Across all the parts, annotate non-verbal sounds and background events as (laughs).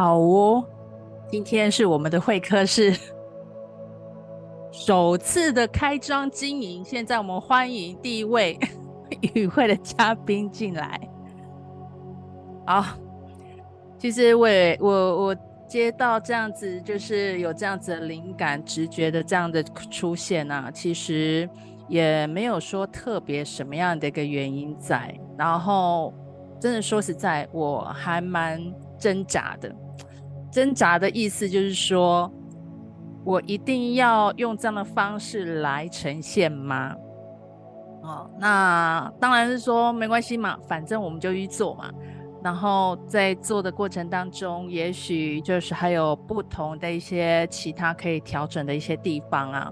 好哦，今天是我们的会客室首次的开张经营。现在我们欢迎第一位与会的嘉宾进来。好，其实我也我我接到这样子，就是有这样子灵感、直觉的这样的出现啊，其实也没有说特别什么样的一个原因在。然后，真的说实在，我还蛮挣扎的。挣扎的意思就是说，我一定要用这样的方式来呈现吗？哦，那当然是说没关系嘛，反正我们就去做嘛。然后在做的过程当中，也许就是还有不同的一些其他可以调整的一些地方啊。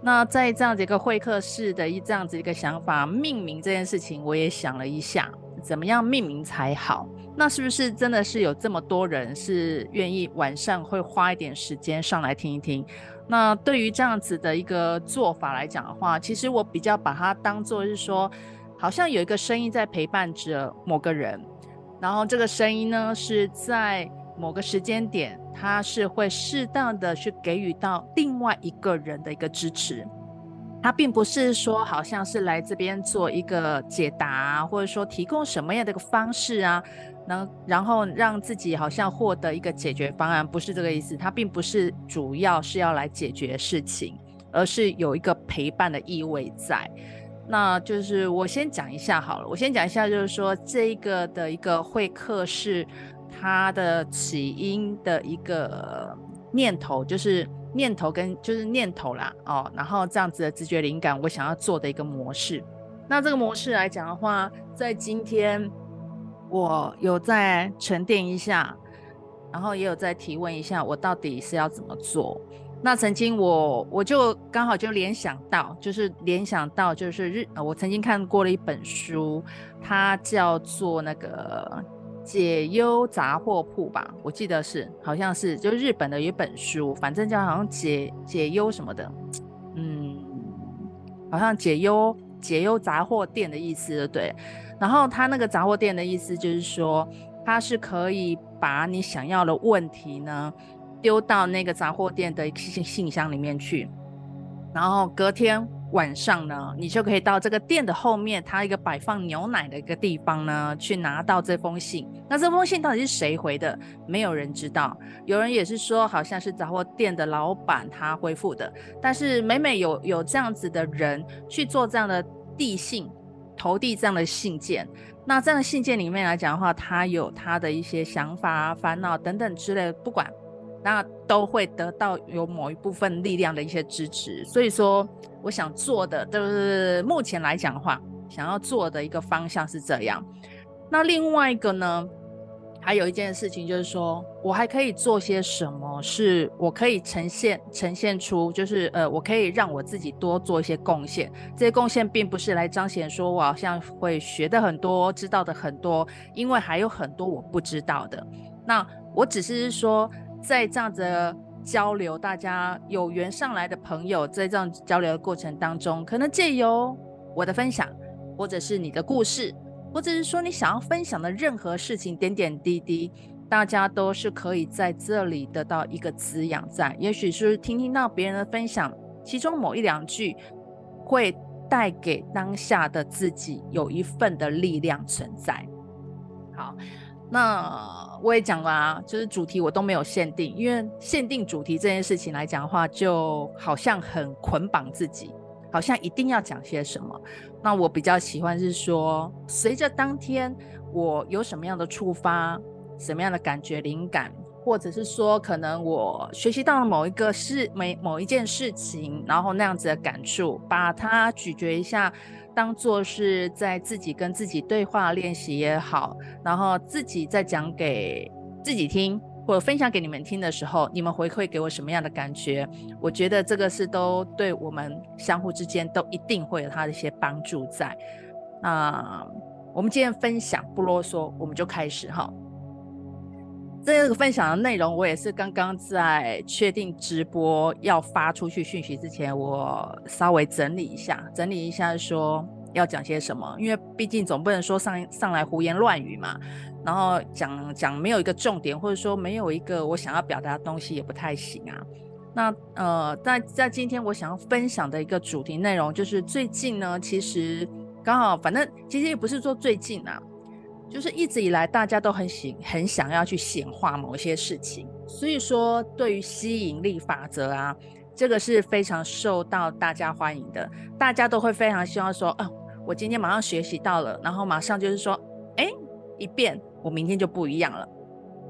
那在这样子一个会客室的一这样子一个想法，命名这件事情，我也想了一下，怎么样命名才好？那是不是真的是有这么多人是愿意晚上会花一点时间上来听一听？那对于这样子的一个做法来讲的话，其实我比较把它当做是说，好像有一个声音在陪伴着某个人，然后这个声音呢是在某个时间点，它是会适当的去给予到另外一个人的一个支持。它并不是说好像是来这边做一个解答，或者说提供什么样的一个方式啊。能，然后让自己好像获得一个解决方案，不是这个意思。它并不是主要是要来解决事情，而是有一个陪伴的意味在。那就是我先讲一下好了，我先讲一下，就是说这一个的一个会客室它的起因的一个念头，就是念头跟就是念头啦哦，然后这样子的直觉灵感，我想要做的一个模式。那这个模式来讲的话，在今天。我有在沉淀一下，然后也有在提问一下，我到底是要怎么做？那曾经我我就刚好就联想到，就是联想到就是日，我曾经看过了一本书，它叫做那个解忧杂货铺吧，我记得是好像是就日本的一本书，反正叫好像解解忧什么的，嗯，好像解忧解忧杂货店的意思，对不对？然后他那个杂货店的意思就是说，他是可以把你想要的问题呢丢到那个杂货店的信信箱里面去，然后隔天晚上呢，你就可以到这个店的后面，它一个摆放牛奶的一个地方呢，去拿到这封信。那这封信到底是谁回的？没有人知道。有人也是说，好像是杂货店的老板他回复的。但是每每有有这样子的人去做这样的递信。投递这样的信件，那这样的信件里面来讲的话，他有他的一些想法、烦恼等等之类的，不管，那都会得到有某一部分力量的一些支持。所以说，我想做的就是目前来讲的话，想要做的一个方向是这样。那另外一个呢？还有一件事情就是说，我还可以做些什么？是我可以呈现呈现出，就是呃，我可以让我自己多做一些贡献。这些贡献并不是来彰显说我好像会学的很多，知道的很多，因为还有很多我不知道的。那我只是说，在这样子的交流，大家有缘上来的朋友，在这样交流的过程当中，可能借由我的分享，或者是你的故事。或者是说你想要分享的任何事情，点点滴滴，大家都是可以在这里得到一个滋养在。也许是听听到别人的分享，其中某一两句会带给当下的自己有一份的力量存在。好，那我也讲了啊，就是主题我都没有限定，因为限定主题这件事情来讲的话，就好像很捆绑自己。好像一定要讲些什么，那我比较喜欢是说，随着当天我有什么样的触发，什么样的感觉灵感，或者是说可能我学习到了某一个事，某某一件事情，然后那样子的感触，把它咀嚼一下，当做是在自己跟自己对话练习也好，然后自己再讲给自己听。或者分享给你们听的时候，你们回馈给我什么样的感觉？我觉得这个是都对我们相互之间都一定会有它的一些帮助在。那我们今天分享不啰嗦，我们就开始哈。这个分享的内容，我也是刚刚在确定直播要发出去讯息之前，我稍微整理一下，整理一下说，要讲些什么，因为毕竟总不能说上上来胡言乱语嘛。然后讲讲没有一个重点，或者说没有一个我想要表达的东西，也不太行啊。那呃，在在今天我想要分享的一个主题内容，就是最近呢，其实刚好，反正其实也不是说最近啊，就是一直以来大家都很喜很想要去显化某些事情，所以说对于吸引力法则啊，这个是非常受到大家欢迎的，大家都会非常希望说，啊，我今天马上学习到了，然后马上就是说，哎，一变，我明天就不一样了，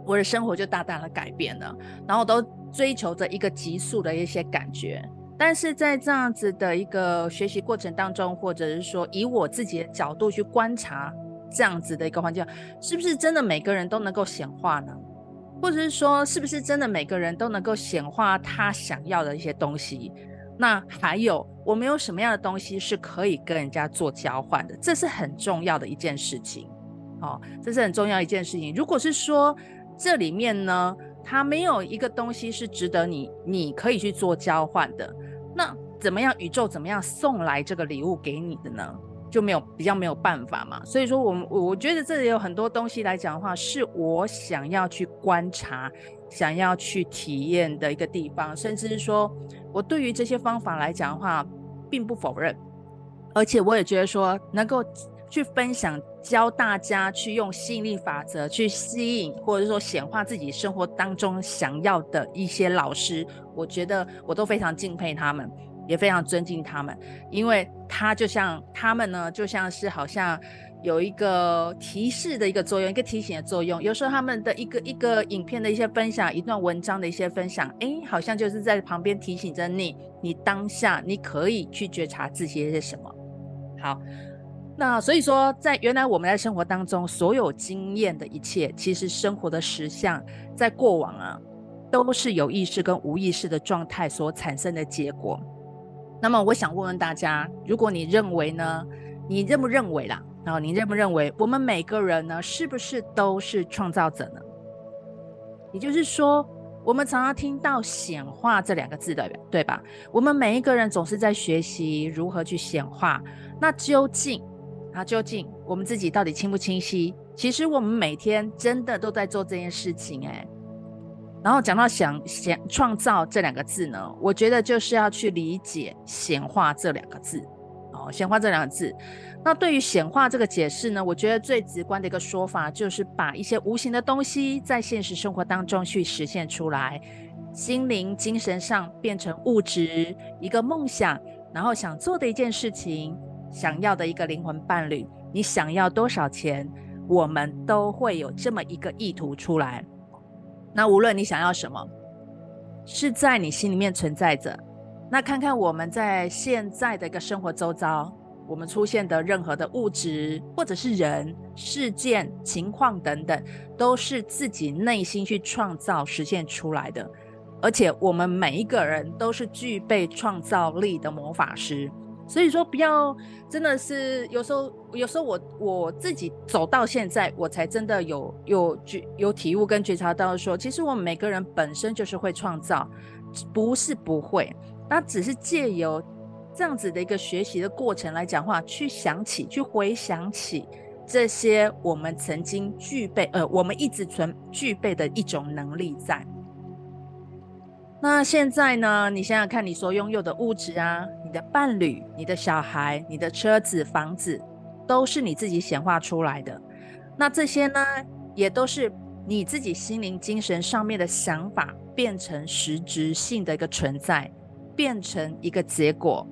我的生活就大大的改变了，然后都。追求着一个急速的一些感觉，但是在这样子的一个学习过程当中，或者是说以我自己的角度去观察这样子的一个环境，是不是真的每个人都能够显化呢？或者是说，是不是真的每个人都能够显化他想要的一些东西？那还有，我们有什么样的东西是可以跟人家做交换的？这是很重要的一件事情。哦，这是很重要一件事情。如果是说这里面呢，它没有一个东西是值得你，你可以去做交换的。那怎么样？宇宙怎么样送来这个礼物给你的呢？就没有比较没有办法嘛。所以说我，我我觉得这里有很多东西来讲的话，是我想要去观察、想要去体验的一个地方。甚至是说我对于这些方法来讲的话，并不否认，而且我也觉得说能够。去分享，教大家去用吸引力法则去吸引，或者说显化自己生活当中想要的一些老师，我觉得我都非常敬佩他们，也非常尊敬他们，因为他就像他们呢，就像是好像有一个提示的一个作用，一个提醒的作用。有时候他们的一个一个影片的一些分享，一段文章的一些分享，诶，好像就是在旁边提醒着你，你当下你可以去觉察自己是什么。好。那所以说，在原来我们在生活当中所有经验的一切，其实生活的实相，在过往啊，都是有意识跟无意识的状态所产生的结果。那么，我想问问大家，如果你认为呢？你认不认为啦？然后你认不认为我们每个人呢，是不是都是创造者呢？也就是说，我们常常听到“显化”这两个字的，对吧？我们每一个人总是在学习如何去显化。那究竟？那究竟我们自己到底清不清晰？其实我们每天真的都在做这件事情哎。然后讲到想想创造这两个字呢，我觉得就是要去理解显化这两个字哦，显化这两个字。那对于显化这个解释呢，我觉得最直观的一个说法就是把一些无形的东西在现实生活当中去实现出来，心灵、精神上变成物质，一个梦想，然后想做的一件事情。想要的一个灵魂伴侣，你想要多少钱，我们都会有这么一个意图出来。那无论你想要什么，是在你心里面存在着。那看看我们在现在的一个生活周遭，我们出现的任何的物质，或者是人、事件、情况等等，都是自己内心去创造、实现出来的。而且我们每一个人都是具备创造力的魔法师。所以说，不要真的是有时候，有时候我我自己走到现在，我才真的有有觉有体悟跟觉察到说，其实我们每个人本身就是会创造，不是不会，那只是借由这样子的一个学习的过程来讲话，去想起，去回想起这些我们曾经具备，呃，我们一直存具备的一种能力在。那现在呢？你想想看，你所拥有的物质啊，你的伴侣、你的小孩、你的车子、房子，都是你自己显化出来的。那这些呢，也都是你自己心灵、精神上面的想法变成实质性的一个存在，变成一个结果。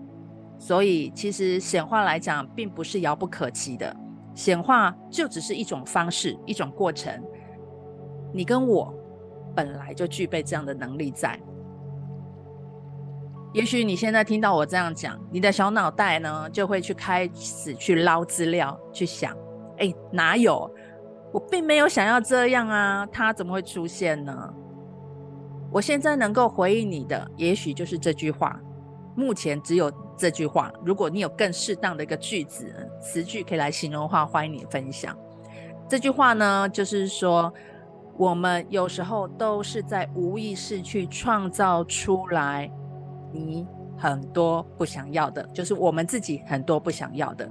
所以，其实显化来讲，并不是遥不可及的。显化就只是一种方式、一种过程。你跟我本来就具备这样的能力在。也许你现在听到我这样讲，你的小脑袋呢就会去开始去捞资料，去想，哎，哪有？我并没有想要这样啊，它怎么会出现呢？我现在能够回应你的，也许就是这句话。目前只有这句话。如果你有更适当的一个句子、词句可以来形容的话，欢迎你分享。这句话呢，就是说，我们有时候都是在无意识去创造出来。你很多不想要的，就是我们自己很多不想要的。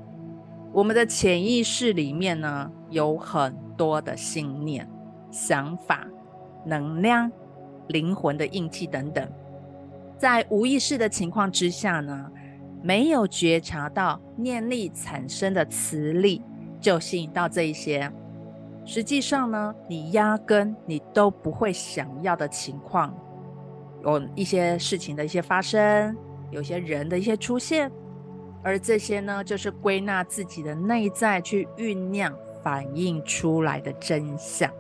我们的潜意识里面呢，有很多的信念、想法、能量、灵魂的印记等等，在无意识的情况之下呢，没有觉察到念力产生的磁力，就吸引到这一些。实际上呢，你压根你都不会想要的情况，有一些事情的一些发生，有些人的一些出现，而这些呢，就是归纳自己的内在去酝酿、反映出来的真相。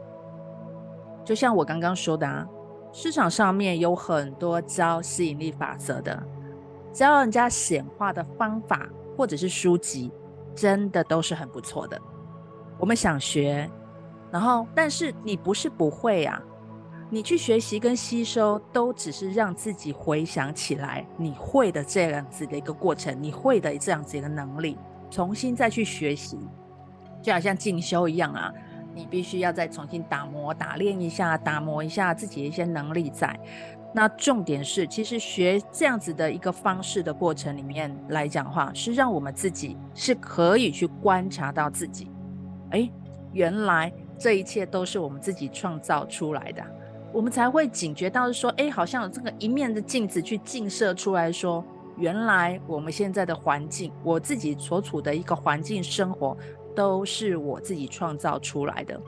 就像我刚刚说的啊，市场上面有很多教吸引力法则的，教人家显化的方法，或者是书籍，真的都是很不错的。我们想学。然后，但是你不是不会啊，你去学习跟吸收，都只是让自己回想起来你会的这样子的一个过程，你会的这样子一个能力，重新再去学习，就好像进修一样啊，你必须要再重新打磨、打练一下，打磨一下自己的一些能力在。那重点是，其实学这样子的一个方式的过程里面来讲话，是让我们自己是可以去观察到自己，哎，原来。这一切都是我们自己创造出来的，我们才会警觉到说，哎，好像有这个一面的镜子去镜射出来说，原来我们现在的环境，我自己所处的一个环境生活，都是我自己创造出来的。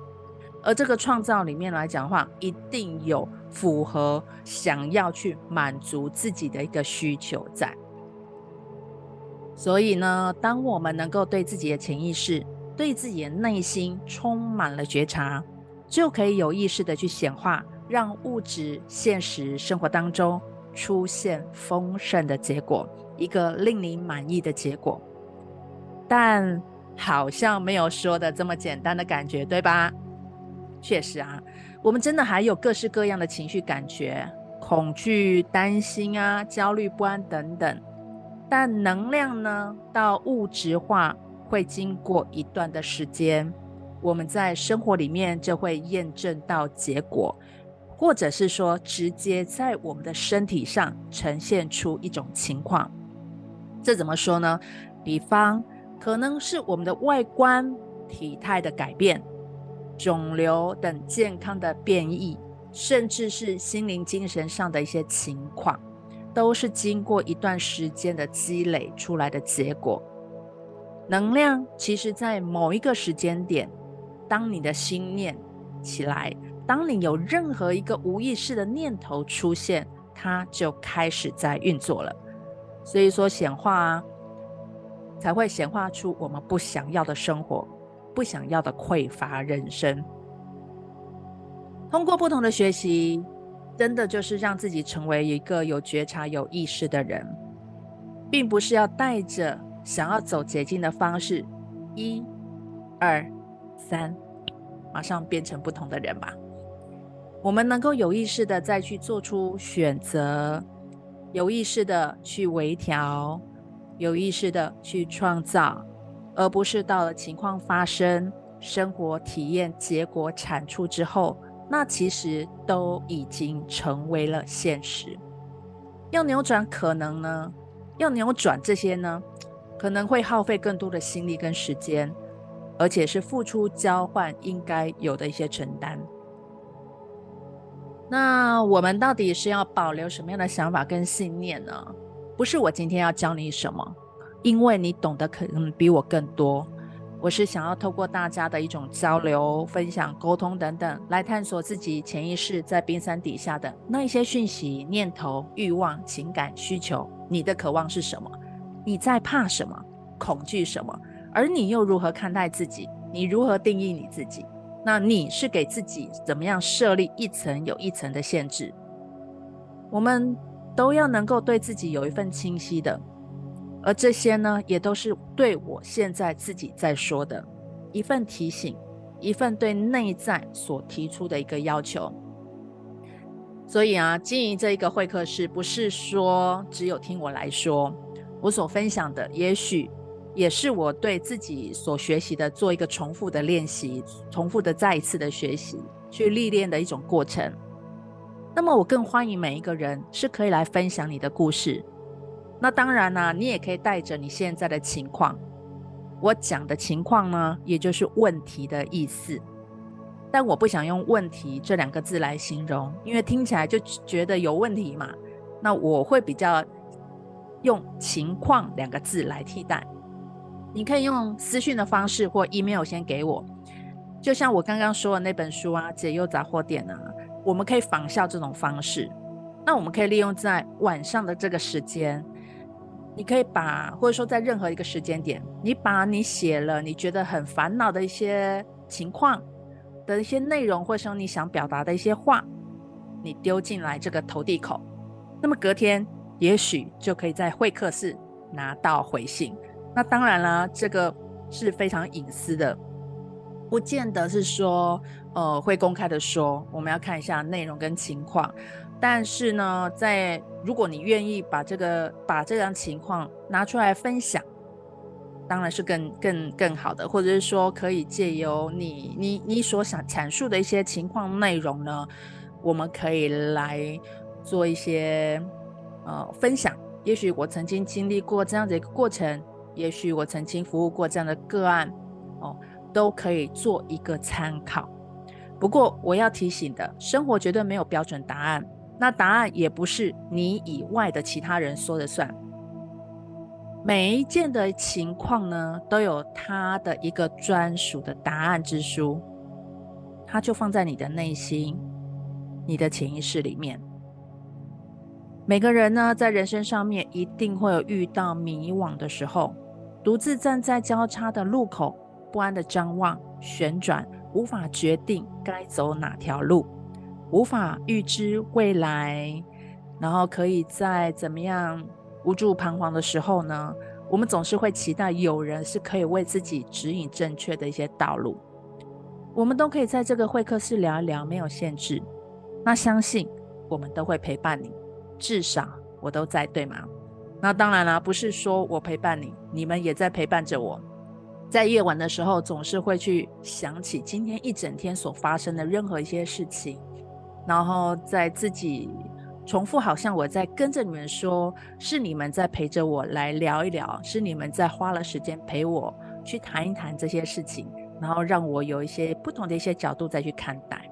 而这个创造里面来讲的话，一定有符合想要去满足自己的一个需求在。所以呢，当我们能够对自己的潜意识，对自己的内心充满了觉察，就可以有意识的去显化，让物质现实生活当中出现丰盛的结果，一个令你满意的结果。但好像没有说的这么简单的感觉，对吧？确实啊，我们真的还有各式各样的情绪感觉，恐惧、担心啊、焦虑不安等等。但能量呢，到物质化。会经过一段的时间，我们在生活里面就会验证到结果，或者是说直接在我们的身体上呈现出一种情况。这怎么说呢？比方可能是我们的外观、体态的改变、肿瘤等健康的变异，甚至是心灵、精神上的一些情况，都是经过一段时间的积累出来的结果。能量其实，在某一个时间点，当你的心念起来，当你有任何一个无意识的念头出现，它就开始在运作了。所以说显化啊，才会显化出我们不想要的生活，不想要的匮乏人生。通过不同的学习，真的就是让自己成为一个有觉察、有意识的人，并不是要带着。想要走捷径的方式，一、二、三，马上变成不同的人吧。我们能够有意识的再去做出选择，有意识的去微调，有意识的去创造，而不是到了情况发生、生活体验结果产出之后，那其实都已经成为了现实。要扭转可能呢？要扭转这些呢？可能会耗费更多的心力跟时间，而且是付出交换应该有的一些承担。那我们到底是要保留什么样的想法跟信念呢？不是我今天要教你什么，因为你懂得可能比我更多。我是想要透过大家的一种交流、分享、沟通等等，来探索自己潜意识在冰山底下的那一些讯息、念头、欲望、情感、需求。你的渴望是什么？你在怕什么？恐惧什么？而你又如何看待自己？你如何定义你自己？那你是给自己怎么样设立一层有一层的限制？我们都要能够对自己有一份清晰的，而这些呢，也都是对我现在自己在说的一份提醒，一份对内在所提出的一个要求。所以啊，经营这一个会客室，不是说只有听我来说。我所分享的，也许也是我对自己所学习的做一个重复的练习，重复的再一次的学习，去历练的一种过程。那么，我更欢迎每一个人是可以来分享你的故事。那当然呢、你也可以带着你现在的情况，我讲的情况呢，也就是问题的意思。但我不想用“问题”这两个字来形容，因为听起来就觉得有问题嘛。那我会比较用“情况”两个字来替代。你可以用私讯的方式或 email 先给我，就像我刚刚说的那本书啊，《解忧杂货店》啊，我们可以仿效这种方式。那我们可以利用在晚上的这个时间，你可以把，或者说在任何一个时间点，你把你写了你觉得很烦恼的一些情况的一些内容，或者说你想表达的一些话，你丢进来这个投递口，那么隔天也许就可以在会客室拿到回信。那当然啦，这个是非常隐私的，不见得是说呃会公开的说。我们要看一下内容跟情况。但是呢，在如果你愿意把这个把这样情况拿出来分享，当然是更更更好的。或者是说，可以借由你你你所想阐述的一些情况内容呢，我们可以来做一些呃分享。也许我曾经经历过这样的一个过程。也许我曾经服务过这样的个案，哦，都可以做一个参考。不过我要提醒的，生活绝对没有标准答案，那答案也不是你以外的其他人说了算。每一件的情况呢，都有它的一个专属的答案之书，它就放在你的内心、你的潜意识里面。每个人呢，在人生上面一定会有遇到迷惘的时候。独自站在交叉的路口，不安的张望、旋转，无法决定该走哪条路，无法预知未来，然后可以在怎么样无助彷徨的时候呢？我们总是会期待有人是可以为自己指引正确的一些道路。我们都可以在这个会客室聊一聊，没有限制。那相信我们都会陪伴你，至少我都在，对吗？那当然啦，不是说我陪伴你，你们也在陪伴着我。在夜晚的时候，总是会去想起今天一整天所发生的任何一些事情，然后在自己重复，好像我在跟着你们说，是你们在陪着我来聊一聊，是你们在花了时间陪我去谈一谈这些事情，然后让我有一些不同的一些角度再去看待。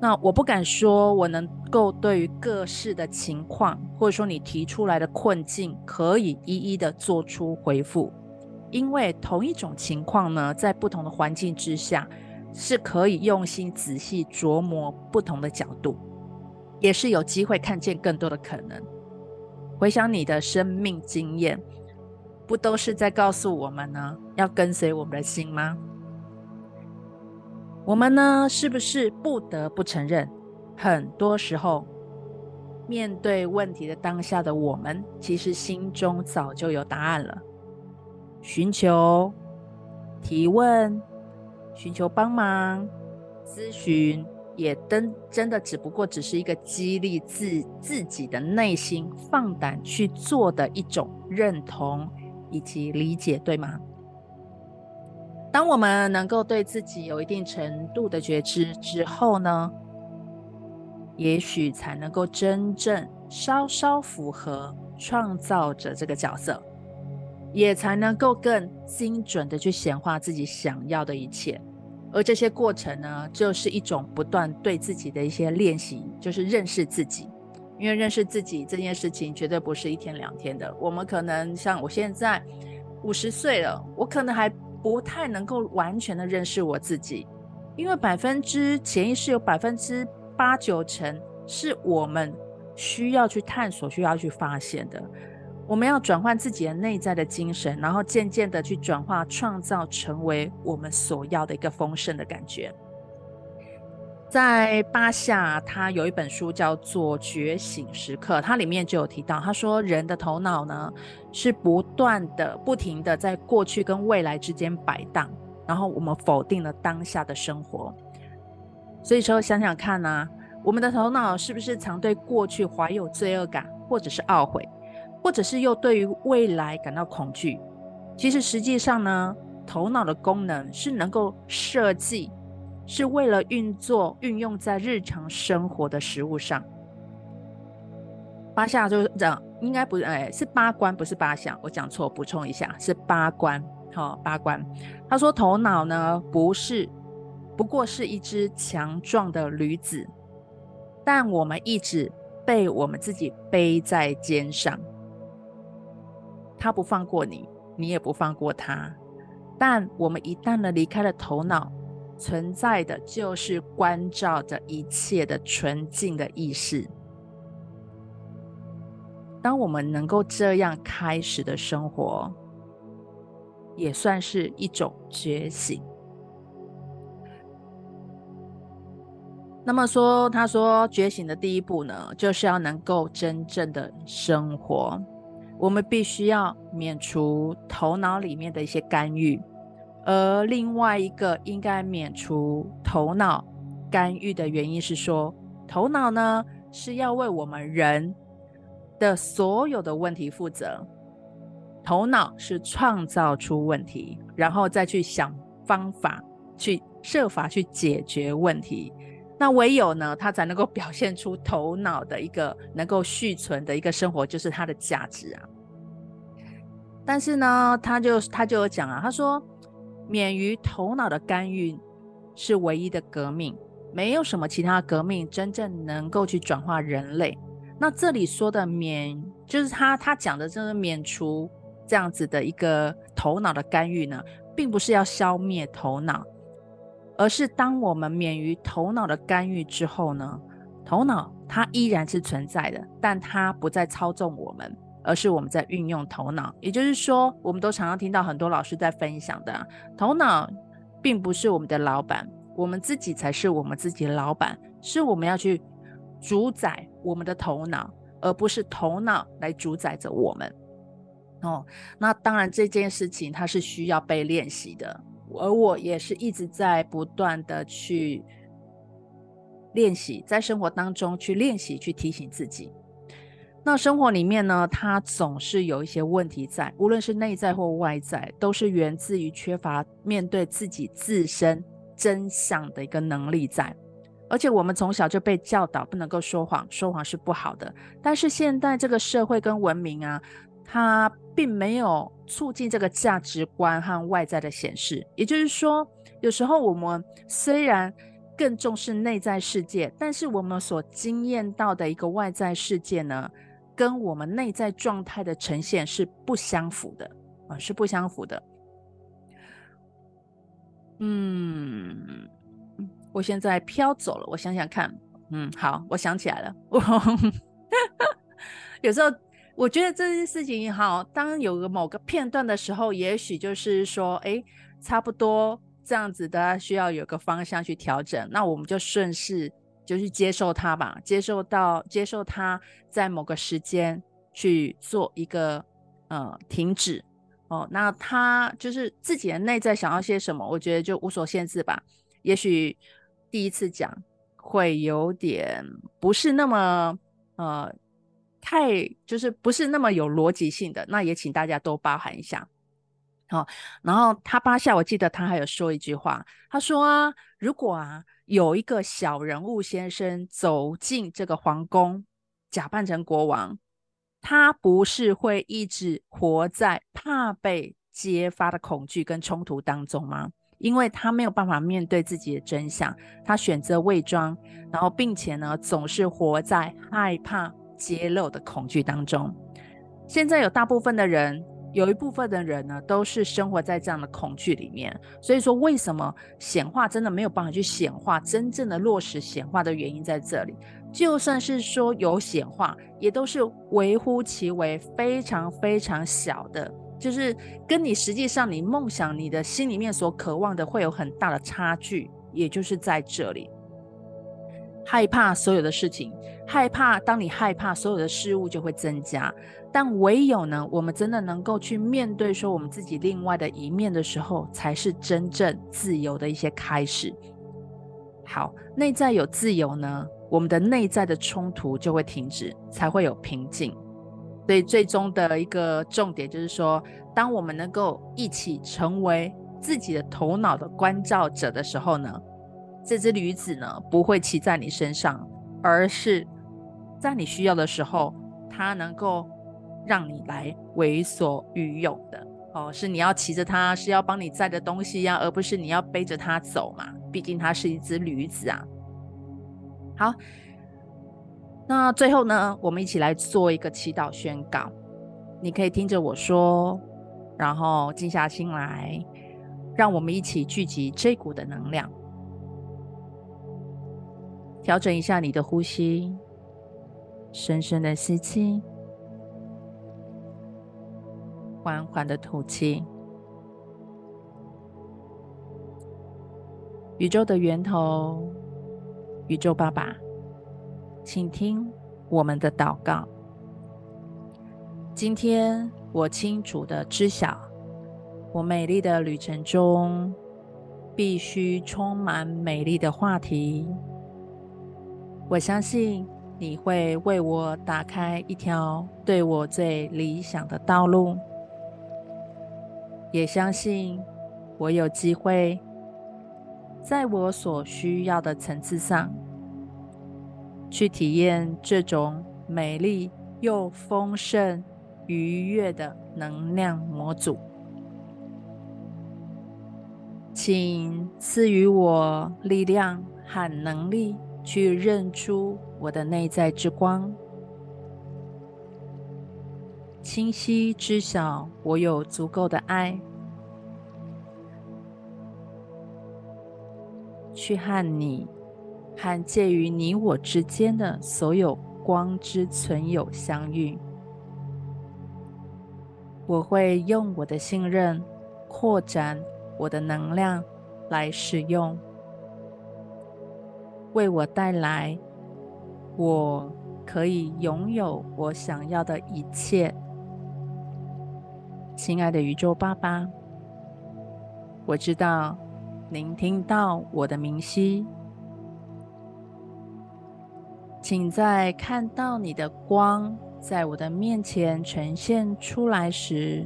那我不敢说，我能够对于各式的情况，或者说你提出来的困境，可以一一的做出回复，因为同一种情况呢，在不同的环境之下，是可以用心仔细琢磨不同的角度，也是有机会看见更多的可能。回想你的生命经验，不都是在告诉我们呢，要跟随我们的心吗？我们呢，是不是不得不承认，很多时候面对问题的当下的我们，其实心中早就有答案了。寻求提问、寻求帮忙、咨询，也真真的只不过只是一个激励自自己的内心放胆去做的一种认同以及理解，对吗？当我们能够对自己有一定程度的觉知之后呢，也许才能够真正稍稍符合创造者这个角色，也才能够更精准的去显化自己想要的一切。而这些过程呢，就是一种不断对自己的一些练习，就是认识自己。因为认识自己这件事情绝对不是一天两天的。我们可能像我现在五十岁了，我可能还。不太能够完全的认识我自己，因为百分之潜意识有百分之八九成是我们需要去探索、需要去发现的。我们要转换自己的内在的精神，然后渐渐的去转化、创造，成为我们所要的一个丰盛的感觉。在巴夏，他有一本书叫做《觉醒时刻》，它里面就有提到，他说人的头脑呢是不断的、不停的在过去跟未来之间摆荡，然后我们否定了当下的生活。所以说，想想看呢、我们的头脑是不是常对过去怀有罪恶感，或者是懊悔，或者是又对于未来感到恐惧？其实实际上呢，头脑的功能是能够设计。是为了运作、运用在日常生活的食物上。八下就是这样，应该不是，哎，是八关，不是八项，我讲错，补充一下，是八关。好、八关。他说头脑呢，不是，不过是一只强壮的驴子，但我们一直被我们自己背在肩上。他不放过你，你也不放过他。但我们一旦呢离开了头脑，存在的就是关照着一切的纯净的意识。当我们能够这样开始的生活，也算是一种觉醒。那么说，他说觉醒的第一步呢，就是要能够真正的生活。我们必须要免除头脑里面的一些干预，而另外一个应该免除头脑干预的原因是说，头脑呢是要为我们人的所有的问题负责。头脑是创造出问题，然后再去想方法，去设法去解决问题。那唯有呢，他才能够表现出头脑的一个能够续存的一个生活，就是它的价值啊。但是呢，他就他就有讲啊，他说，免于头脑的干预是唯一的革命，没有什么其他革命真正能够去转化人类。那这里说的免，就是他他讲的就是免除这样子的一个头脑的干预呢，并不是要消灭头脑。而是当我们免于头脑的干预之后呢，头脑它依然是存在的，但它不再操纵我们，而是我们在运用头脑。也就是说，我们都常常听到很多老师在分享的，头脑并不是我们的老板，我们自己才是我们自己的老板，是我们要去主宰我们的头脑，而不是头脑来主宰着我们。哦，那当然这件事情它是需要被练习的。而我也是一直在不断的去练习，在生活当中去练习，去提醒自己。那生活里面呢，它总是有一些问题在，无论是内在或外在，都是源自于缺乏面对自己自身真相的一个能力在。而且我们从小就被教导不能够说谎，说谎是不好的。但是现在这个社会跟文明啊，它并没有促进这个价值观和外在的显示，也就是说，有时候我们虽然更重视内在世界，但是我们所经验到的一个外在世界呢，跟我们内在状态的呈现是不相符的啊，是不相符的。嗯，我现在飘走了，我想想看，嗯，好，我想起来了，我 (laughs) 有时候。我觉得这件事情也好，当有个某个片段的时候，也许就是说，哎，差不多这样子的，需要有个方向去调整，那我们就顺势就去接受它吧，接受到接受它在某个时间去做一个呃停止哦，那他就是自己的内在想要些什么，我觉得就无所限制吧。也许第一次讲会有点不是那么呃。太就是不是那么有逻辑性的，那也请大家多包涵一下。好，然后他八下，我记得他还有说一句话，他说啊，如果啊有一个小人物先生走进这个皇宫，假扮成国王，他不是会一直活在怕被揭发的恐惧跟冲突当中吗？因为他没有办法面对自己的真相，他选择伪装，然后并且呢总是活在害怕。揭露的恐惧当中，现在有大部分的人，有一部分的人呢，都是生活在这样的恐惧里面。所以说，为什么显化真的没有办法去显化，真正的落实显化的原因在这里。就算是说有显化，也都是微乎其微，非常非常小的，就是跟你实际上你梦想、你的心里面所渴望的会有很大的差距，也就是在这里。害怕所有的事情，害怕当你害怕所有的事物就会增加，但唯有呢，我们真的能够去面对说我们自己另外的一面的时候，才是真正自由的一些开始。好，内在有自由呢，我们的内在的冲突就会停止，才会有平静。所以最终的一个重点就是说，当我们能够一起成为自己的头脑的关照者的时候呢，这只驴子呢，不会骑在你身上，而是在你需要的时候，它能够让你来为所欲用的。哦，是你要骑着它，是要帮你载的东西呀、而不是你要背着它走嘛。毕竟它是一只驴子啊。好，那最后呢，我们一起来做一个祈祷宣告。你可以听着我说，然后静下心来，让我们一起聚集这股的能量，调整一下你的呼吸，深深的吸气。缓缓的吐气。宇宙的源头，宇宙爸爸，请听我们的祷告。今天我清楚的知晓，我美丽的旅程中必须充满美丽的话题。我相信你会为我打开一条对我最理想的道路。也相信我有机会，在我所需要的层次上，去体验这种美丽又丰盛、愉悦的能量模组。请赐予我力量和能力，去认出我的内在之光。清晰知晓，我有足够的爱，去和你和介于你我之间的所有光之存有相遇。我会用我的信任扩展我的能量来使用，为我带来我可以拥有我想要的一切。亲爱的宇宙爸爸，我知道您听到我的明晰，请在看到你的光在我的面前呈现出来时，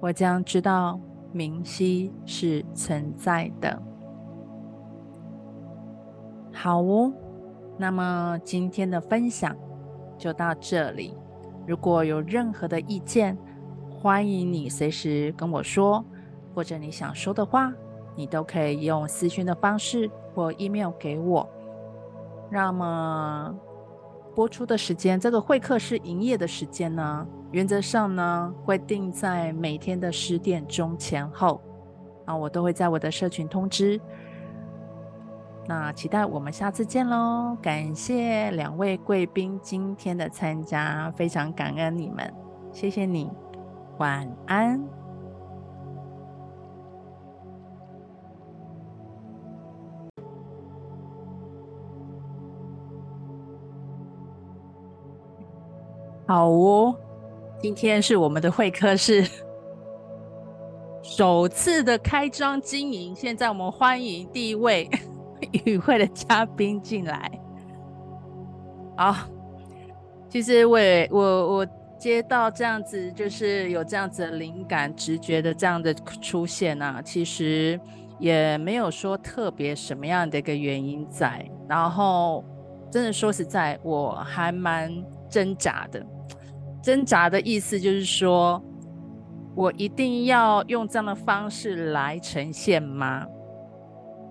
我将知道明晰是存在的。好哦，那么今天的分享就到这里。如果有任何的意见，欢迎你随时跟我说，或者你想说的话，你都可以用私讯的方式或 email 给我。那么播出的时间，这个会客室营业的时间呢，原则上呢会定在每天的十点钟前后，啊，我都会在我的社群通知。那期待我们下次见喽！感谢两位贵宾今天的参加，非常感恩你们，谢谢你。晚安。好哦，今天是我们的会客室首次的开张经营。现在我们欢迎第一位与会的嘉宾进来。好，其实我也我我。接到这样子，就是有这样子的灵感、直觉的这样的出现啊，其实也没有说特别什么样的一个原因在。然后，真的说实在，我还蛮挣扎的。挣扎的意思就是说，我一定要用这样的方式来呈现吗？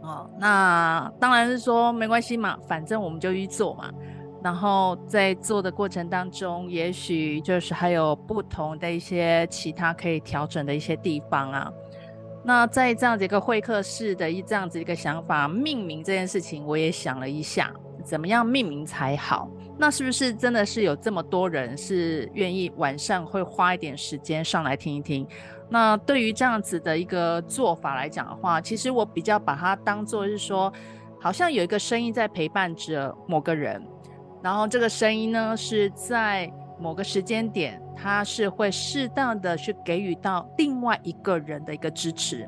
哦，那当然是说没关系嘛，反正我们就去做嘛。然后在做的过程当中，也许就是还有不同的一些其他可以调整的一些地方啊。那在这样子一个会客室的一这样子一个想法，命名这件事情，我也想了一下，怎么样命名才好？那是不是真的是有这么多人是愿意晚上会花一点时间上来听一听？那对于这样子的一个做法来讲的话，其实我比较把它当做是说，好像有一个声音在陪伴着某个人。然后这个声音呢，是在某个时间点，它是会适当的去给予到另外一个人的一个支持。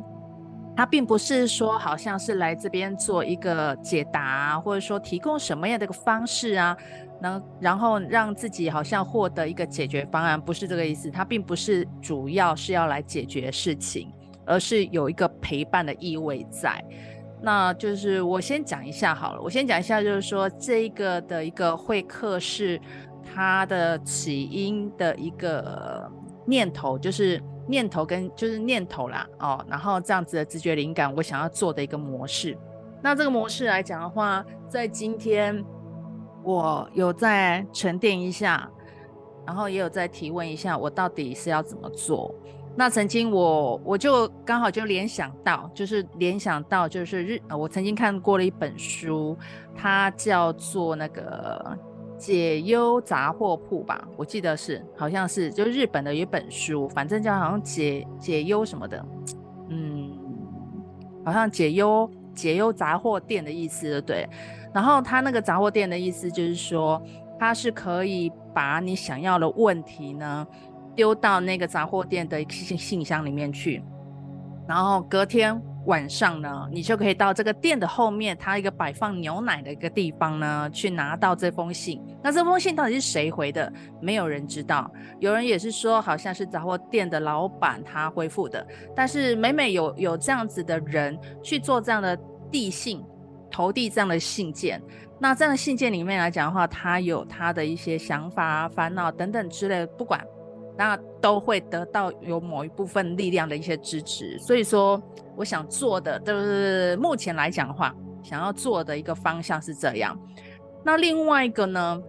它并不是说好像是来这边做一个解答，或者说提供什么样的一个方式啊，能然后让自己好像获得一个解决方案，不是这个意思。它并不是主要是要来解决事情，而是有一个陪伴的意味在。那就是我先讲一下好了，我先讲一下，就是说这一个的一个会客室，它的起因的一个念头，就是念头跟就是念头啦哦，然后这样子的直觉灵感，我想要做的一个模式。那这个模式来讲的话，在今天我有在沉淀一下，然后也有在提问一下，我到底是要怎么做。那曾经我我就刚好就联想到，就是联想到就是日，我曾经看过了一本书，它叫做那个解忧杂货铺吧，我记得是好像是就日本的一本书，反正叫好像解解忧什么的，嗯，好像解忧解忧杂货店的意思，对。然后它那个杂货店的意思就是说，它是可以把你想要的问题呢。丢到那个杂货店的信信箱里面去，然后隔天晚上呢，你就可以到这个店的后面，它一个摆放牛奶的一个地方呢，去拿到这封信。那这封信到底是谁回的？没有人知道。有人也是说，好像是杂货店的老板他回复的。但是每每有有这样子的人去做这样的递信、投递这样的信件，那这样的信件里面来讲的话，他有他的一些想法、烦恼等等之类的，不管。那都会得到有某一部分力量的一些支持，所以说我想做的就是目前来讲的话，想要做的一个方向是这样。那另外一个呢，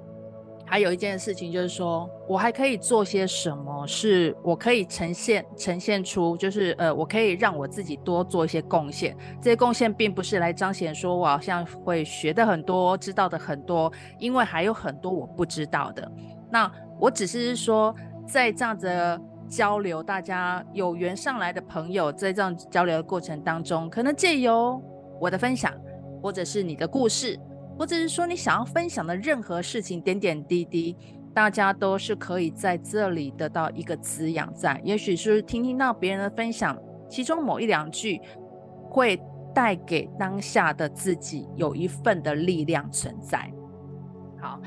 还有一件事情就是说我还可以做些什么，是我可以呈现呈现出，就是呃，我可以让我自己多做一些贡献。这些贡献并不是来彰显说我好像会学的很多，知道的很多，因为还有很多我不知道的。那我只是说。在这样子的交流，大家有缘上来的朋友，在这样交流的过程当中，可能借由我的分享，或者是你的故事，或者是说你想要分享的任何事情，点点滴滴，大家都是可以在这里得到一个滋养在。也许是听听到别人的分享，其中某一两句，会带给当下的自己有一份的力量存在。好。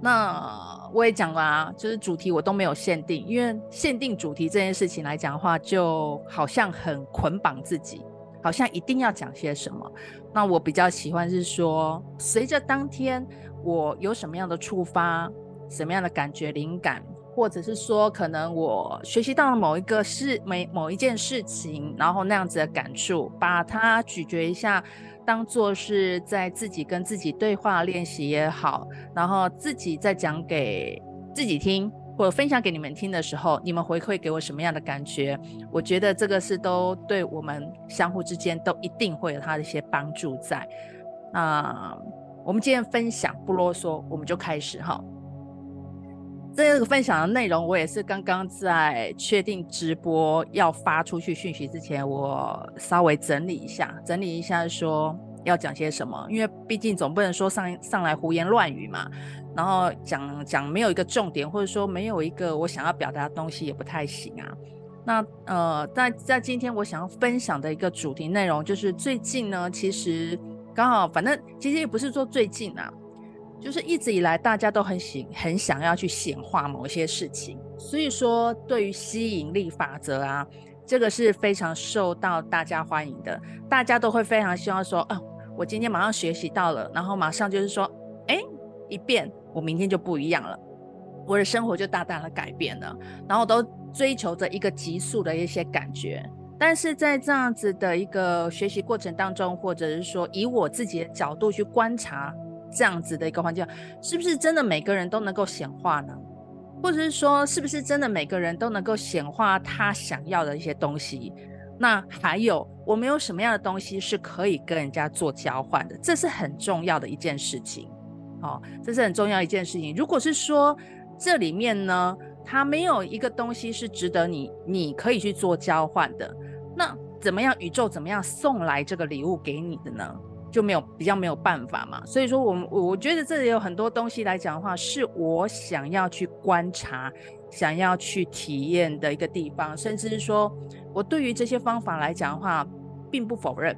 那我也讲了啊，就是主题我都没有限定，因为限定主题这件事情来讲的话，就好像很捆绑自己，好像一定要讲些什么。那我比较喜欢是说，随着当天我有什么样的触发，什么样的感觉灵感，或者是说可能我学习到了某一个事，某某一件事情，然后那样子的感触，把它咀嚼一下。当做是在自己跟自己对话练习也好，然后自己在讲给自己听，或者分享给你们听的时候，你们回馈给我什么样的感觉？我觉得这个是都对我们相互之间都一定会有它的一些帮助在。那我们今天分享不啰嗦，我们就开始哈。这个分享的内容，我也是刚刚在确定直播要发出去讯息之前，我稍微整理一下，整理一下说要讲些什么，因为毕竟总不能说上上来胡言乱语嘛，然后讲讲没有一个重点，或者说没有一个我想要表达的东西也不太行啊。那呃，在在今天我想要分享的一个主题内容，就是最近呢，其实刚好，反正其实也不是说最近啊。就是一直以来，大家都很喜很想要去显化某些事情，所以说对于吸引力法则啊，这个是非常受到大家欢迎的。大家都会非常希望说，啊，我今天马上学习到了，然后马上就是说，哎，一变，我明天就不一样了，我的生活就大大的改变了，然后都追求着一个急速的一些感觉。但是在这样子的一个学习过程当中，或者是说以我自己的角度去观察。这样子的一个环境，是不是真的每个人都能够显化呢？或者是说，是不是真的每个人都能够显化他想要的一些东西？那还有，我们有什么样的东西是可以跟人家做交换的？这是很重要的一件事情。哦，这是很重要一件事情。如果是说这里面呢，它没有一个东西是值得你你可以去做交换的，那怎么样？宇宙怎么样送来这个礼物给你的呢？就没有比较没有办法嘛，所以说我们我觉得这里有很多东西来讲的话，是我想要去观察、想要去体验的一个地方，甚至是说我对于这些方法来讲的话，并不否认，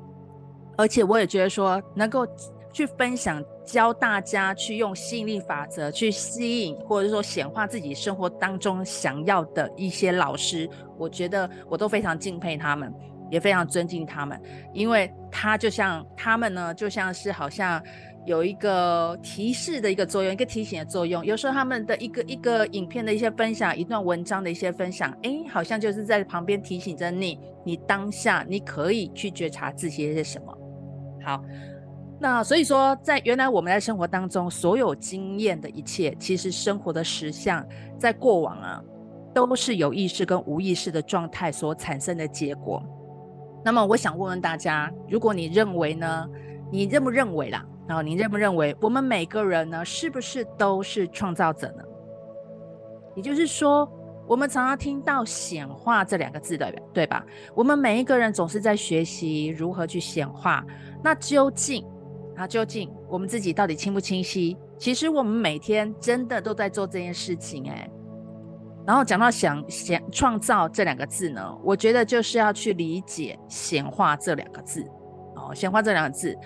而且我也觉得说能够去分享、教大家去用吸引力法则去吸引，或者说显化自己生活当中想要的一些老师，我觉得我都非常敬佩他们。也非常尊敬他们，因为他就像他们呢，就像是好像有一个提示的一个作用，一个提醒的作用。有时候他们的一个一个影片的一些分享，一段文章的一些分享，哎，好像就是在旁边提醒着你，你当下你可以去觉察自己是什么。好，那所以说，在原来我们在生活当中所有经验的一切，其实生活的实相，在过往啊，都是有意识跟无意识的状态所产生的结果。那么，我想问问大家，如果你认为呢？你认不认为啦？然后你认不认为我们每个人呢，是不是都是创造者呢？也就是说，我们常常听到显化这两个字的，对吧？我们每一个人总是在学习如何去显化。那究竟啊，究竟我们自己到底清不清晰？其实我们每天真的都在做这件事情，诶。然后讲到想显创造这两个字呢，我觉得就是要去理解显化这两个字。哦，显化这两个字。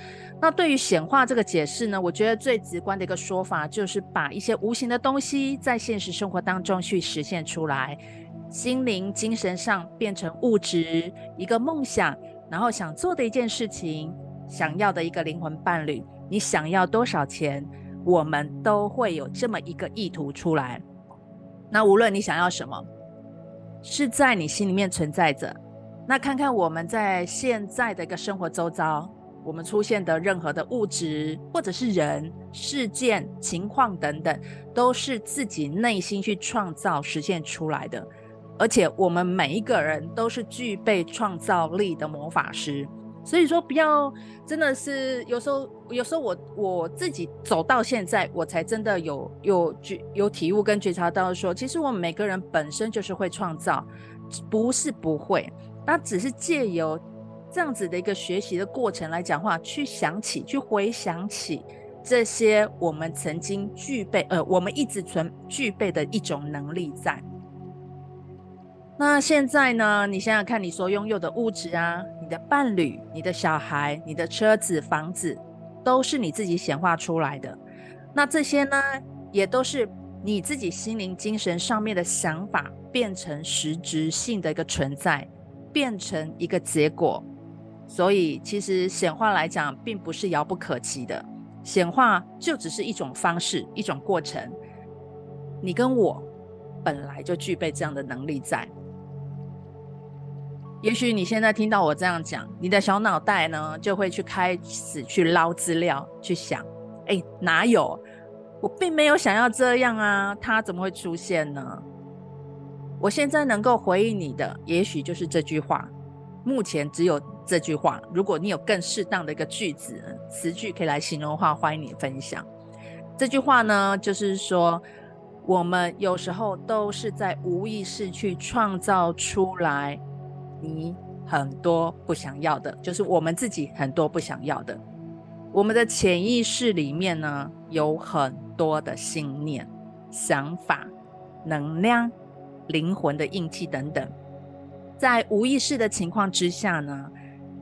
那对于显化这个解释呢，我觉得最直观的一个说法就是把一些无形的东西在现实生活当中去实现出来，心灵、精神上变成物质，一个梦想，然后想做的一件事情，想要的一个灵魂伴侣，你想要多少钱，我们都会有这么一个意图出来。那无论你想要什么，是在你心里面存在着。那看看我们在现在的一个生活周遭，我们出现的任何的物质，或者是人、事件、情况等等，都是自己内心去创造、实现出来的。而且我们每一个人都是具备创造力的魔法师。所以说，不要真的是有时候，有时候我我自己走到现在，我才真的有有觉有体悟跟觉察到说，其实我们每个人本身就是会创造，不是不会。那只是借由这样子的一个学习的过程来讲话，去想起、去回想起这些我们曾经具备，呃，我们一直存具备的一种能力在。那现在呢？你想想看，你所拥有的物质啊，你的伴侣、你的小孩、你的车子、房子，都是你自己显化出来的。那这些呢，也都是你自己心灵、精神上面的想法变成实质性的一个存在。变成一个结果，所以其实显化来讲，并不是遥不可及的。显化就只是一种方式，一种过程。你跟我本来就具备这样的能力在。也许你现在听到我这样讲，你的小脑袋呢就会去开始去捞资料，去想：哎，哪有？我并没有想要这样啊，它怎么会出现呢？我现在能够回应你的，也许就是这句话。目前只有这句话。如果你有更适当的一个句子、词句可以来形容的话，欢迎你分享。这句话呢，就是说，我们有时候都是在无意识去创造出来你很多不想要的，就是我们自己很多不想要的。我们的潜意识里面呢，有很多的信念、想法、能量。灵魂的印记等等，在无意识的情况之下呢，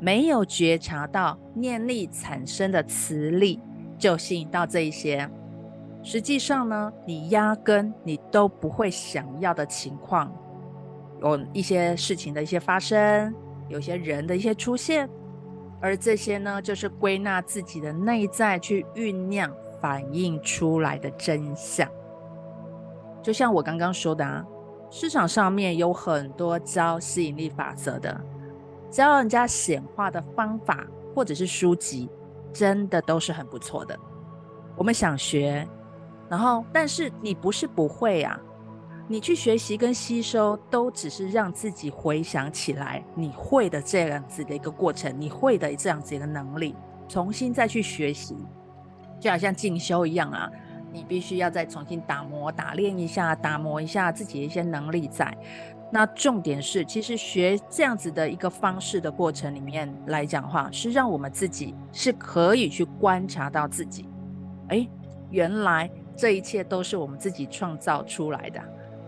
没有觉察到念力产生的磁力，就吸引到这一些。实际上呢，你压根你都不会想要的情况，有一些事情的一些发生，有些人的一些出现，而这些呢，就是归纳自己的内在去酝酿、反映出来的真相。就像我刚刚说的啊。市场上面有很多教吸引力法则的，教人家显化的方法，或者是书籍，真的都是很不错的。我们想学，然后但是你不是不会啊，你去学习跟吸收，都只是让自己回想起来你会的这样子的一个过程，你会的这样子一个能力，重新再去学习，就好像进修一样啊。你必须要再重新打磨、打练一下，打磨一下自己的一些能力在。那重点是，其实学这样子的一个方式的过程里面来讲话，是让我们自己是可以去观察到自己，哎，原来这一切都是我们自己创造出来的，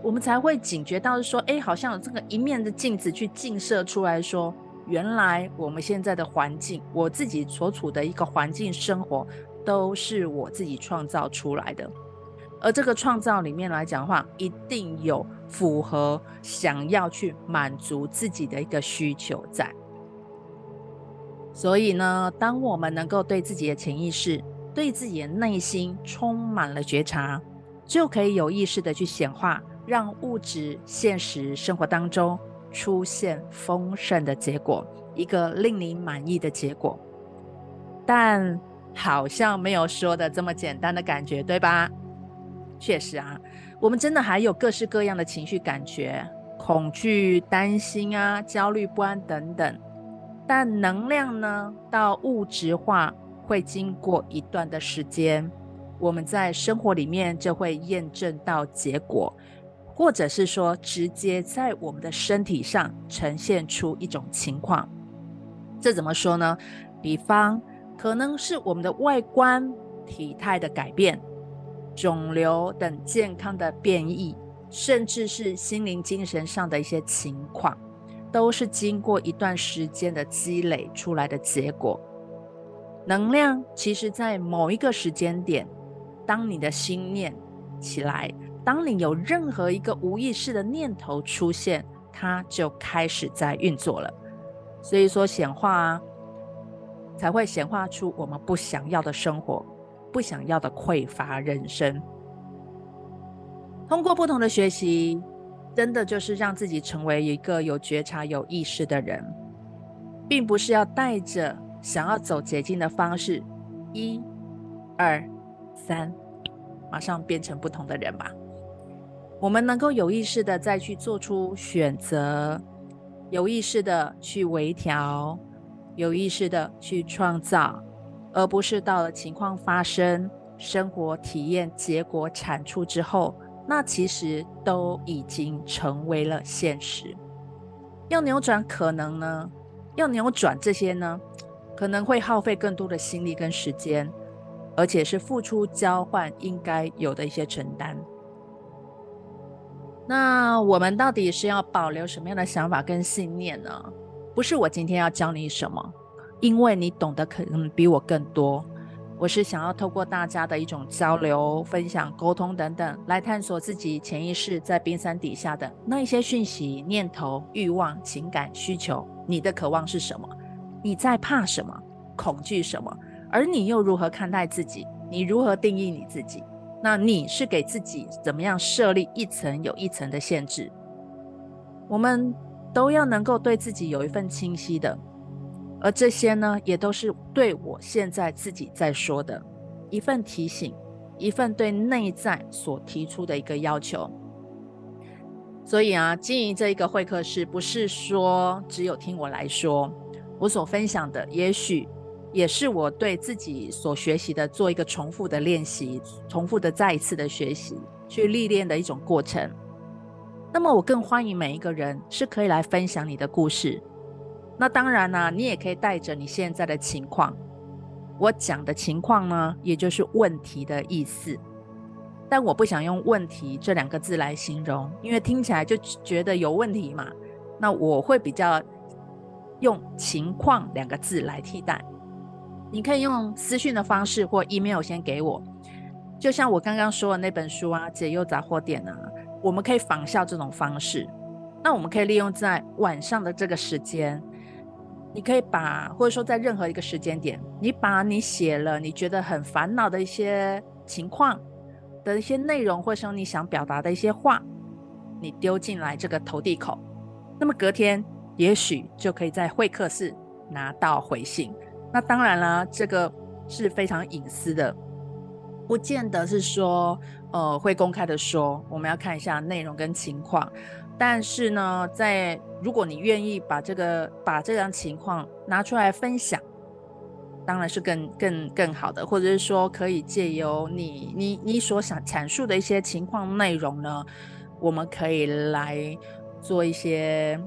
我们才会警觉到说，哎，好像有这个一面的镜子去映射出来说，原来我们现在的环境，我自己所处的一个环境生活。都是我自己创造出来的，而这个创造里面来讲的话，一定有符合想要去满足自己的一个需求在。所以呢，当我们能够对自己的潜意识对自己的内心充满了觉察，就可以有意识的去显化，让物质现实生活当中出现丰盛的结果，一个令你满意的结果。但好像没有说的这么简单的感觉，对吧？确实啊，我们真的还有各式各样的情绪感觉，恐惧、担心啊、焦虑不安等等。但能量呢，到物质化会经过一段的时间，我们在生活里面就会验证到结果，或者是说直接在我们的身体上呈现出一种情况。这怎么说呢？比方。可能是我们的外观、体态的改变、肿瘤等健康的变异，甚至是心灵、精神上的一些情况，都是经过一段时间的积累出来的结果。能量其实，在某一个时间点，当你的心念起来，当你有任何一个无意识的念头出现，它就开始在运作了。所以说显化啊。才会显化出我们不想要的生活，不想要的匮乏人生。通过不同的学习，真的就是让自己成为一个有觉察、有意识的人，并不是要带着想要走捷径的方式，一、二、三，马上变成不同的人吧。我们能够有意识的再去做出选择，有意识的去微调。有意识的去创造，而不是到了情况发生、生活体验结果产出之后，那其实都已经成为了现实。要扭转可能呢？要扭转这些呢，可能会耗费更多的心力跟时间，而且是付出交换应该有的一些承担。那我们到底是要保留什么样的想法跟信念呢？不是我今天要教你什么，因为你懂得可能比我更多。我是想要透过大家的一种交流、分享、沟通等等，来探索自己潜意识在冰山底下的那一些讯息、念头、欲望、情感、需求。你的渴望是什么？你在怕什么？恐惧什么？而你又如何看待自己？你如何定义你自己？那你是给自己怎么样设立一层有一层的限制？我们。都要能够对自己有一份清晰的，而这些呢，也都是对我现在自己在说的一份提醒，一份对内在所提出的一个要求。所以啊，经营这一个会客室，不是说只有听我来说，我所分享的，也许也是我对自己所学习的，做一个重复的练习，重复的再一次的学习，去历练的一种过程。那么我更欢迎每一个人是可以来分享你的故事。那当然呢、你也可以带着你现在的情况。我讲的情况呢，也就是问题的意思。但我不想用问题这两个字来形容，因为听起来就觉得有问题嘛。那我会比较用情况两个字来替代。你可以用私讯的方式或 email 先给我，就像我刚刚说的那本书啊，《解忧杂货店》啊。我们可以仿效这种方式，那我们可以利用在晚上的这个时间，你可以把，或者说在任何一个时间点，你把你写了你觉得很烦恼的一些情况的一些内容，或者说你想表达的一些话，你丢进来这个投递口，那么隔天也许就可以在会客室拿到回信。那当然啦，这个是非常隐私的。不见得是说，呃，会公开的说，我们要看一下内容跟情况。但是呢，在如果你愿意把这个把这样情况拿出来分享，当然是更更更好的。或者是说，可以借由你你你所想阐述的一些情况内容呢，我们可以来做一些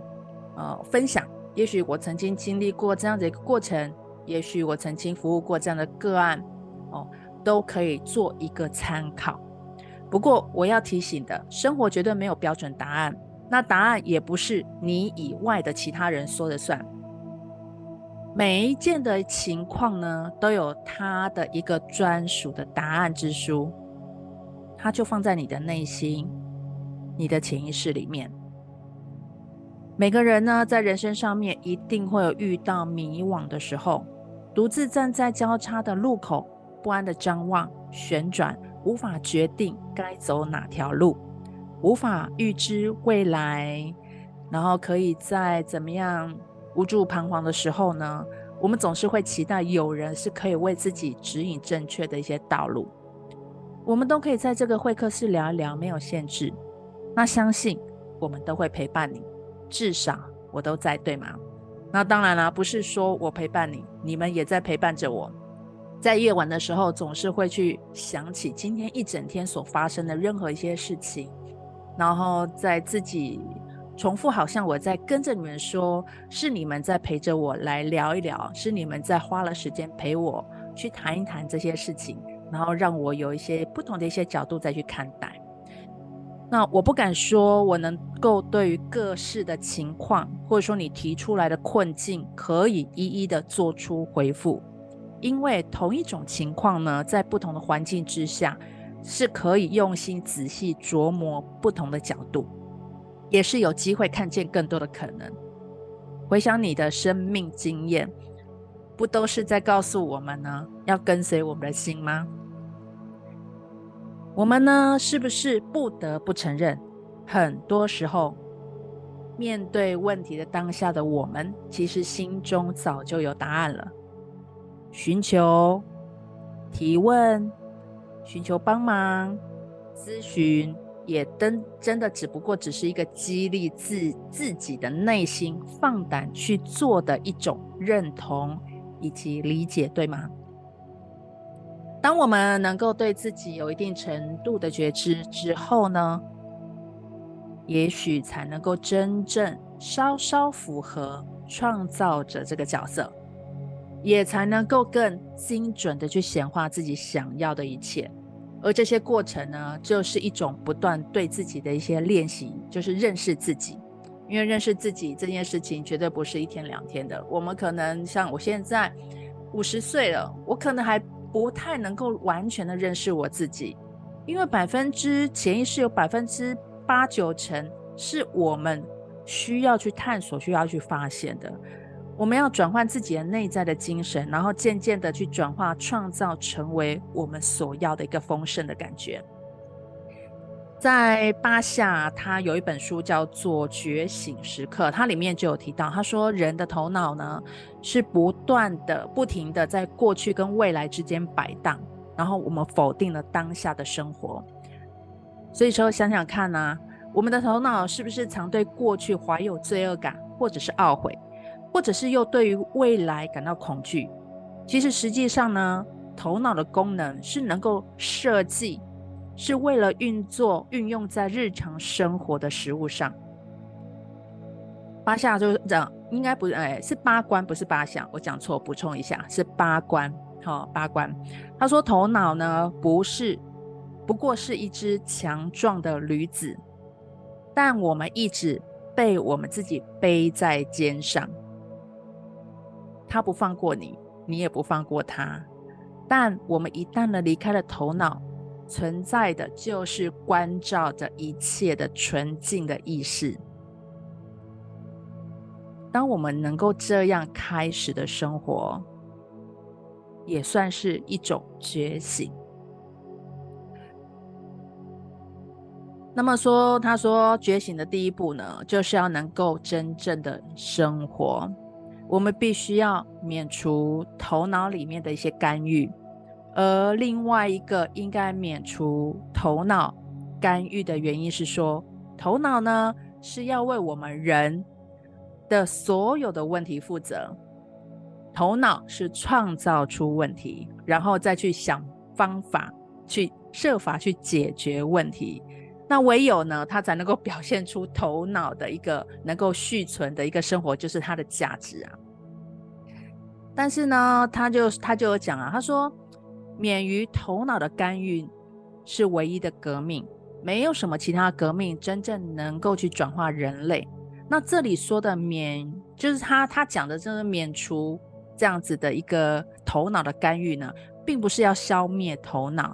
呃分享。也许我曾经经历过这样的一个过程，也许我曾经服务过这样的个案，哦。都可以做一个参考。不过我要提醒的，生活绝对没有标准答案，那答案也不是你以外的其他人说了算。每一件的情况呢，都有它的一个专属的答案之书，它就放在你的内心、你的潜意识里面。每个人呢，在人生上面一定会有遇到迷惘的时候，独自站在交叉的路口。不安的张望、旋转，无法决定该走哪条路，无法预知未来，然后可以在怎么样无助彷徨的时候呢，我们总是会期待有人是可以为自己指引正确的一些道路。我们都可以在这个会客室聊一聊，没有限制。那相信我们都会陪伴你，至少我都在，对吗？那当然啦，不是说我陪伴你，你们也在陪伴着我。在夜晚的时候，总是会去想起今天一整天所发生的任何一些事情，然后在自己重复，好像我在跟着你们说，是你们在陪着我来聊一聊，是你们在花了时间陪我去谈一谈这些事情。然后让我有一些不同的一些角度再去看待。那我不敢说我能够对于各式的情况，或者说你提出来的困境，可以一一的做出回复，因为同一种情况呢，在不同的环境之下，是可以用心仔细琢磨不同的角度，也是有机会看见更多的可能。回想你的生命经验。不都是在告诉我们呢，要跟随我们的心吗？我们呢，是不是不得不承认，很多时候面对问题的当下的我们，其实心中早就有答案了。寻求提问、寻求帮忙、咨询，也真真的只不过只是一个激励自自己的内心放胆去做的一种认同。以及理解，对吗？当我们能够对自己有一定程度的觉知之后呢，也许才能够真正稍稍符合创造者这个角色，也才能够更精准的去显化自己想要的一切。而这些过程呢，就是一种不断对自己的一些练习，就是认识自己。因为认识自己这件事情绝对不是一天两天的。我们可能像我现在五十岁了，我可能还不太能够完全的认识我自己，因为百分之潜意识有百分之八九成是我们需要去探索、需要去发现的。我们要转换自己的内在的精神，然后渐渐的去转化、创造，成为我们所要的一个丰盛的感觉。在巴夏，他有一本书叫做《觉醒时刻》，它里面就有提到，他说人的头脑呢是不断的、不停的在过去跟未来之间摆荡，然后我们否定了当下的生活。所以说，想想看呢、啊，我们的头脑是不是常对过去怀有罪恶感，或者是懊悔，或者是又对于未来感到恐惧？其实实际上呢，头脑的功能是能够设计。是为了运作、运用在日常生活的食物上。八下就是这样，应该不是，哎，是八关，不是八项，我讲错，补充一下，是八关。好、八关。他说，头脑呢，不是，不过是一只强壮的驴子，但我们一直被我们自己背在肩上。他不放过你，你也不放过他。但我们一旦呢离开了头脑。存在的就是关照着一切的纯净的意识。当我们能够这样开始的生活，也算是一种觉醒。那么说，他说觉醒的第一步呢，就是要能够真正的生活。我们必须要免除头脑里面的一些干预。而另外一个应该免除头脑干预的原因是说，头脑呢是要为我们人的所有的问题负责，头脑是创造出问题，然后再去想方法，去设法去解决问题。那唯有呢，它才能够表现出头脑的一个能够续存的一个生活，就是它的价值啊。但是呢，他就他就有讲啊，他说。免于头脑的干预是唯一的革命，没有什么其他革命真正能够去转化人类。那这里说的免，就是他他讲的，就是免除这样子的一个头脑的干预呢，并不是要消灭头脑，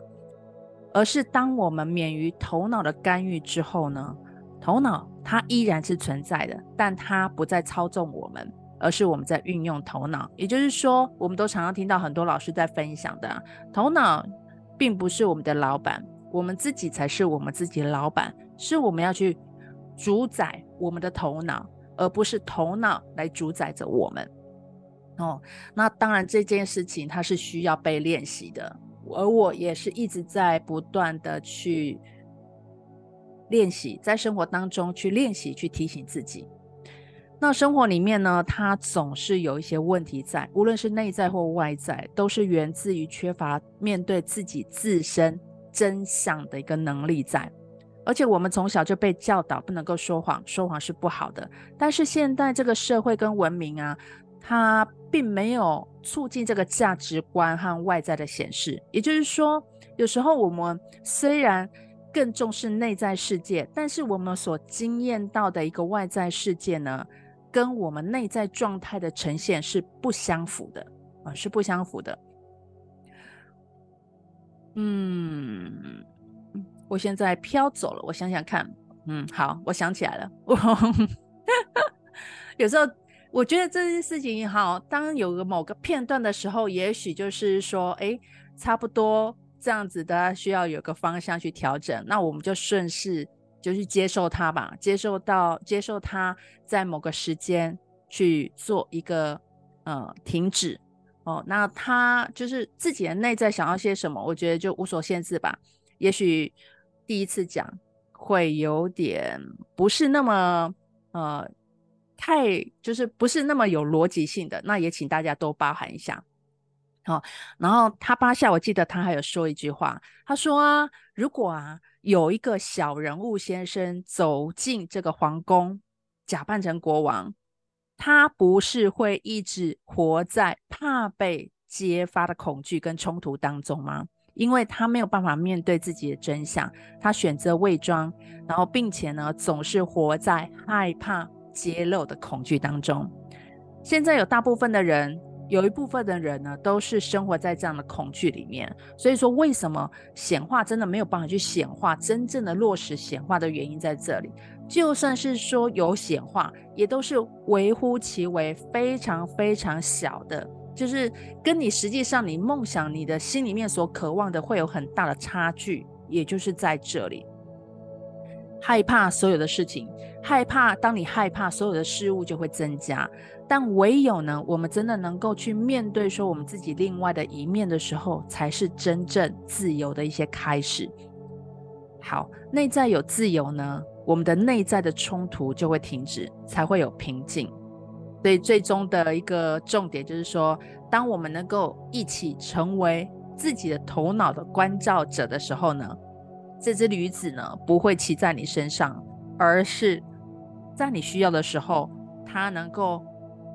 而是当我们免于头脑的干预之后呢，头脑它依然是存在的，但它不再操纵我们，而是我们在运用头脑。也就是说，我们都常常听到很多老师在分享的，头脑并不是我们的老板，我们自己才是我们自己的老板，是我们要去主宰我们的头脑，而不是头脑来主宰着我们。哦，那当然这件事情它是需要被练习的，而我也是一直在不断的去练习，在生活当中去练习，去提醒自己。那生活里面呢，它总是有一些问题在，无论是内在或外在，都是源自于缺乏面对自己自身真相的一个能力在。而且我们从小就被教导不能够说谎，说谎是不好的。但是现在这个社会跟文明啊，它并没有促进这个价值观和外在的显示。也就是说，有时候我们虽然更重视内在世界，但是我们所经验到的一个外在世界呢，跟我们内在状态的呈现是不相符的啊，是不相符的。嗯。我现在飘走了，我想想看，嗯，好，我想起来了。(laughs) 有时候我觉得这件事情也好，当有个某个片段的时候，也许就是说，哎，差不多这样子的，需要有个方向去调整，那我们就顺势就去接受它吧，接受到接受它在某个时间去做一个呃停止哦，那他就是自己的内在想要些什么，我觉得就无所限制吧，也许。第一次讲会有点不是那么呃太就是不是那么有逻辑性的，那也请大家多包涵一下。好，然后他八下，我记得他还有说一句话，他说啊，如果啊有一个小人物先生走进这个皇宫，假扮成国王，他不是会一直活在怕被揭发的恐惧跟冲突当中吗？因为他没有办法面对自己的真相，他选择伪装，然后并且呢，总是活在害怕揭露的恐惧当中。现在有大部分的人，有一部分的人呢，都是生活在这样的恐惧里面。所以说，为什么显化真的没有办法去显化，真正的落实显化的原因在这里。就算是说有显化，也都是微乎其微，非常非常小的。就是跟你实际上你梦想、你的心里面所渴望的会有很大的差距，也就是在这里，害怕所有的事情，害怕当你害怕所有的事物就会增加，但唯有呢，我们真的能够去面对说我们自己另外的一面的时候，才是真正自由的一些开始。好，内在有自由呢，我们的内在的冲突就会停止，才会有平静。所以最终的一个重点就是说，当我们能够一起成为自己的头脑的关照者的时候呢，这只驴子呢不会骑在你身上，而是在你需要的时候，它能够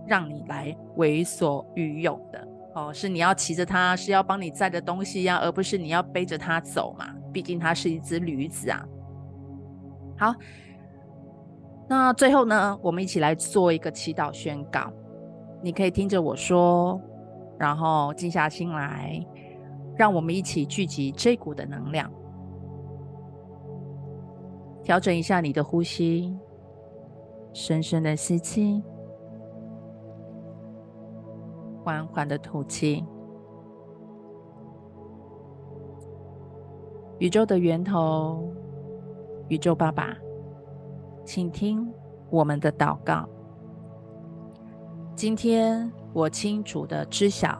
让你来为所欲用的哦。是你要骑着它，是要帮你载的东西呀、而不是你要背着它走嘛。毕竟它是一只驴子啊。好。那最后呢，我们一起来做一个祈祷宣告。你可以听着我说，然后静下心来，让我们一起聚集这股的能量，调整一下你的呼吸，深深的吸气，缓缓的吐气。宇宙的源头，宇宙爸爸。请听我们的祷告。今天我清楚的知晓，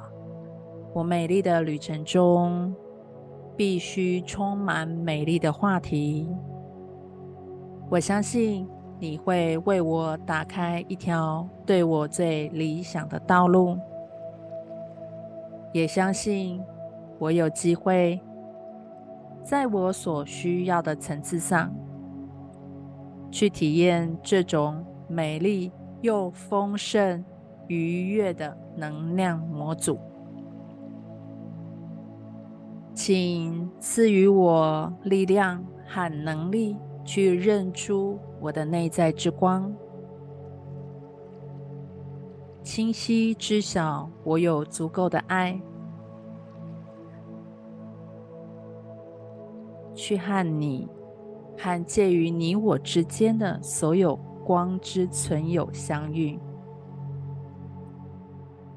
我美丽的旅程中必须充满美丽的话题。我相信你会为我打开一条对我最理想的道路，也相信我有机会在我所需要的层次上。去体验这种美丽又丰盛、愉悦的能量模组，请赐予我力量和能力，去认出我的内在之光，清晰知晓我有足够的爱，去和你。和介于你我之间的所有光之存有相遇，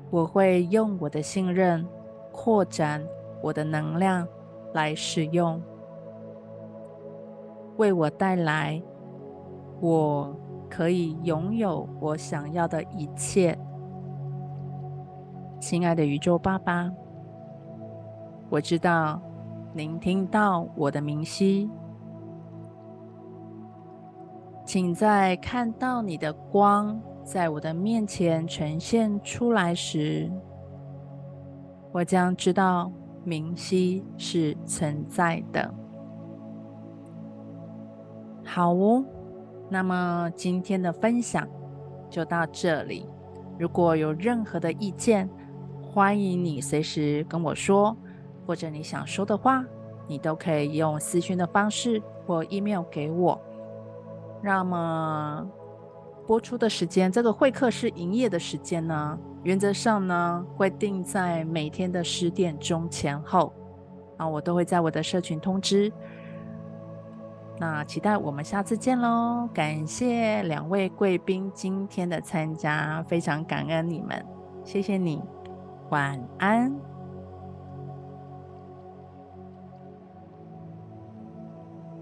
我会用我的信任扩展我的能量来使用，为我带来我可以拥有我想要的一切。亲爱的宇宙爸爸，我知道您听到我的明晰，请在看到你的光。在我的面前呈现出来时，我将知道明晰是存在的。好哦，那么今天的分享就到这里。如果有任何的意见，欢迎你随时跟我说，或者你想说的话，你都可以用私讯的方式或 email 给我。那么。播出的时间，这个会客室营业的时间呢，原则上呢会定在每天的十点钟前后，啊，我都会在我的社群通知。那期待我们下次见喽！感谢两位贵宾今天的参加，非常感恩你们，谢谢你，晚安。